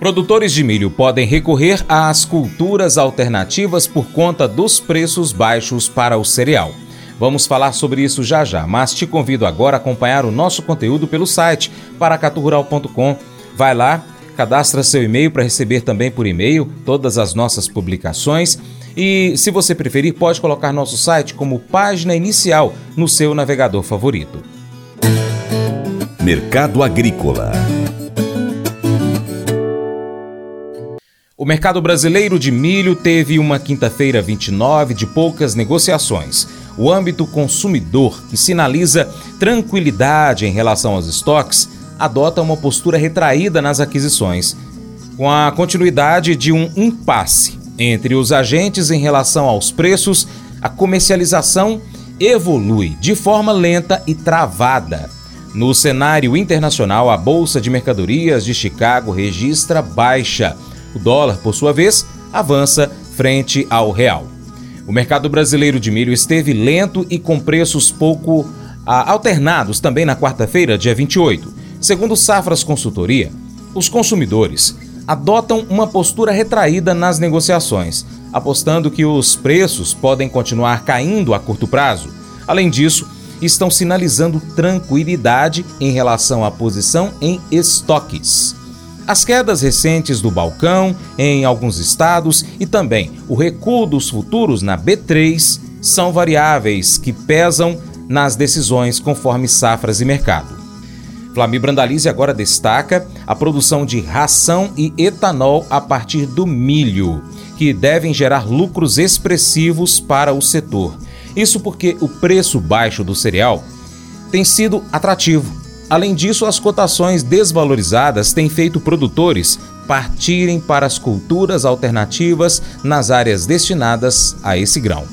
Produtores de milho podem recorrer às culturas alternativas por conta dos preços baixos para o cereal. Vamos falar sobre isso já já, mas te convido agora a acompanhar o nosso conteúdo pelo site paracaturural.com. Vai lá, cadastra seu e-mail para receber também por e-mail todas as nossas publicações. E se você preferir, pode colocar nosso site como página inicial no seu navegador favorito. Mercado Agrícola O mercado brasileiro de milho teve uma quinta-feira 29 de poucas negociações. O âmbito consumidor, que sinaliza tranquilidade em relação aos estoques, adota uma postura retraída nas aquisições, com a continuidade de um impasse entre os agentes em relação aos preços, a comercialização evolui de forma lenta e travada. No cenário internacional, a Bolsa de Mercadorias de Chicago registra baixa o dólar, por sua vez, avança frente ao real. O mercado brasileiro de milho esteve lento e com preços pouco ah, alternados também na quarta-feira, dia 28. Segundo Safras Consultoria, os consumidores adotam uma postura retraída nas negociações, apostando que os preços podem continuar caindo a curto prazo. Além disso, estão sinalizando tranquilidade em relação à posição em estoques. As quedas recentes do balcão em alguns estados e também o recuo dos futuros na B3 são variáveis que pesam nas decisões conforme safras e mercado. Flamir Brandalize agora destaca a produção de ração e etanol a partir do milho, que devem gerar lucros expressivos para o setor. Isso porque o preço baixo do cereal tem sido atrativo Além disso, as cotações desvalorizadas têm feito produtores partirem para as culturas alternativas nas áreas destinadas a esse grão.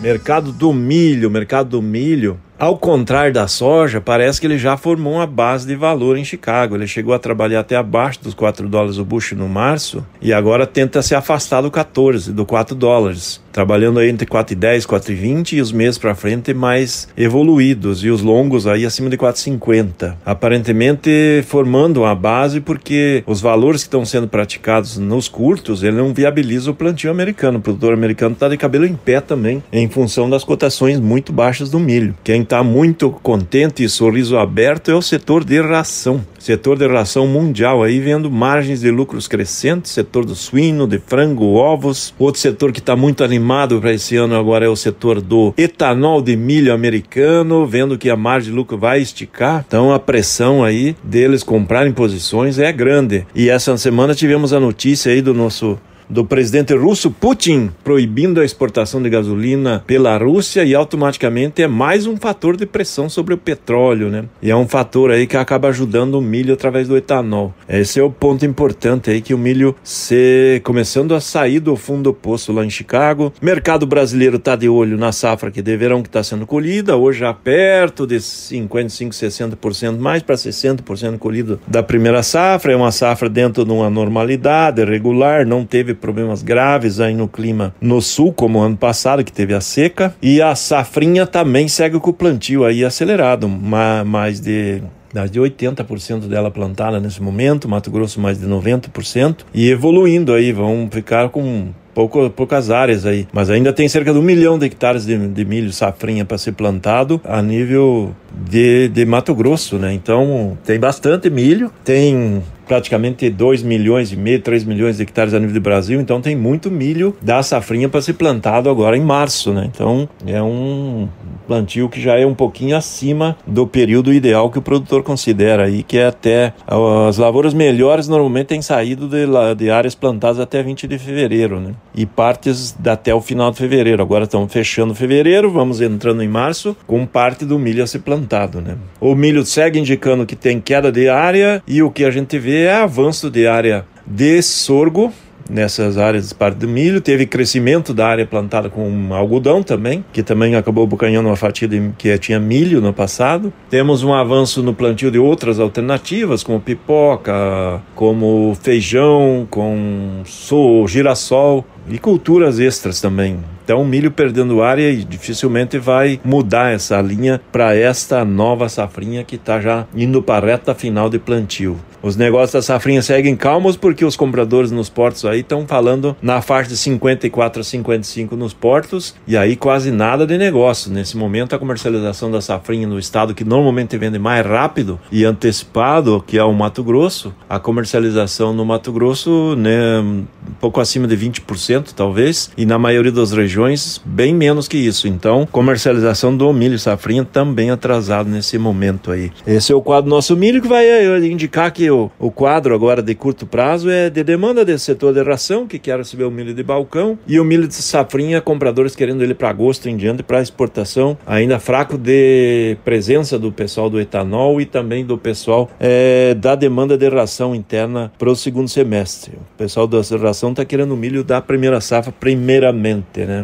Mercado do milho, mercado do milho ao contrário da soja, parece que ele já formou uma base de valor em Chicago. Ele chegou a trabalhar até abaixo dos 4 dólares o bushel no março e agora tenta se afastar do 14, do 4 dólares, trabalhando aí entre 4,10 e 4,20 e os meses para frente mais evoluídos e os longos aí acima de 4,50. Aparentemente formando uma base porque os valores que estão sendo praticados nos curtos, ele não viabiliza o plantio americano. O produtor americano está de cabelo em pé também, em função das cotações muito baixas do milho. Quem está muito contente e sorriso aberto é o setor de ração. Setor de ração mundial aí vendo margens de lucros crescentes, setor do suíno, de frango, ovos. Outro setor que está muito animado para esse ano agora é o setor do etanol de milho americano, vendo que a margem de lucro vai esticar. Então a pressão aí deles comprarem posições é grande. E essa semana tivemos a notícia aí do nosso do presidente russo Putin proibindo a exportação de gasolina pela Rússia e automaticamente é mais um fator de pressão sobre o petróleo, né? E é um fator aí que acaba ajudando o milho através do etanol. Esse é o ponto importante aí que o milho se começando a sair do fundo do poço lá em Chicago. Mercado brasileiro está de olho na safra que deverão que está sendo colhida, hoje já perto de 55, 60% mais para 60% colhido da primeira safra. É uma safra dentro de uma normalidade regular, não teve problemas graves aí no clima no sul, como ano passado, que teve a seca. E a safrinha também segue com o plantio aí acelerado, mais de de 80% dela plantada nesse momento, Mato Grosso mais de 90%, e evoluindo aí, vão ficar com pouco, poucas áreas aí, mas ainda tem cerca de um milhão de hectares de, de milho safrinha para ser plantado a nível de, de Mato Grosso, né? Então tem bastante milho, tem praticamente 2 milhões e meio, 3 milhões de hectares a nível do Brasil, então tem muito milho da safrinha para ser plantado agora em março, né? Então é um plantio que já é um pouquinho acima do período ideal que o produtor considera aí, que é até as lavouras melhores normalmente têm saído de, de áreas plantadas até 20 de fevereiro, né? E partes até o final de fevereiro. Agora estamos fechando fevereiro, vamos entrando em março, com parte do milho a ser plantado, né? O milho segue indicando que tem queda de área e o que a gente vê é avanço de área de sorgo nessas áreas de parte do milho. Teve crescimento da área plantada com algodão também, que também acabou bocanhando uma fatia de, que tinha milho no passado. Temos um avanço no plantio de outras alternativas, como pipoca, como feijão, com so, girassol e culturas extras também. Então, milho perdendo área e dificilmente vai mudar essa linha para esta nova safrinha que está já indo para a reta final de plantio. Os negócios da safrinha seguem calmos porque os compradores nos portos aí estão falando na faixa de 54 a 55 nos portos e aí quase nada de negócio. Nesse momento a comercialização da safrinha no estado que normalmente vende mais rápido e antecipado, que é o Mato Grosso, a comercialização no Mato Grosso, né, um pouco acima de 20% talvez, e na maioria das regiões bem menos que isso. Então, comercialização do milho safrinha também atrasado nesse momento aí. Esse é o quadro nosso milho que vai eh, indicar que o, o quadro agora de curto prazo é de demanda desse setor de ração, que quer receber o milho de balcão, e o milho de safrinha, compradores querendo ele para agosto em diante para exportação, ainda fraco de presença do pessoal do etanol e também do pessoal é, da demanda de ração interna para o segundo semestre. O pessoal da ração está querendo milho da primeira safra primeiramente, né?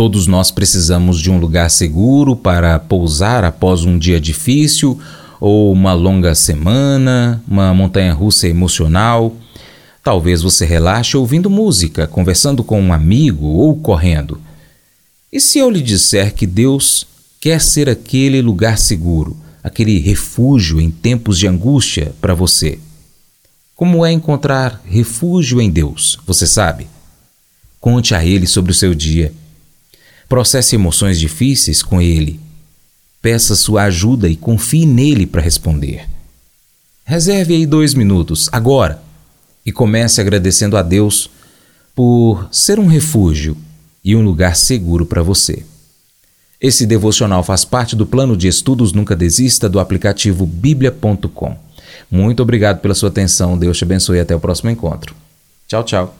Todos nós precisamos de um lugar seguro para pousar após um dia difícil ou uma longa semana, uma montanha russa emocional. Talvez você relaxe ouvindo música, conversando com um amigo ou correndo. E se eu lhe disser que Deus quer ser aquele lugar seguro, aquele refúgio em tempos de angústia para você? Como é encontrar refúgio em Deus? Você sabe? Conte a Ele sobre o seu dia. Processe emoções difíceis com Ele. Peça sua ajuda e confie nele para responder. Reserve aí dois minutos, agora e comece agradecendo a Deus por ser um refúgio e um lugar seguro para você. Esse devocional faz parte do plano de estudos Nunca Desista do aplicativo bíblia.com. Muito obrigado pela sua atenção, Deus te abençoe e até o próximo encontro. Tchau, tchau.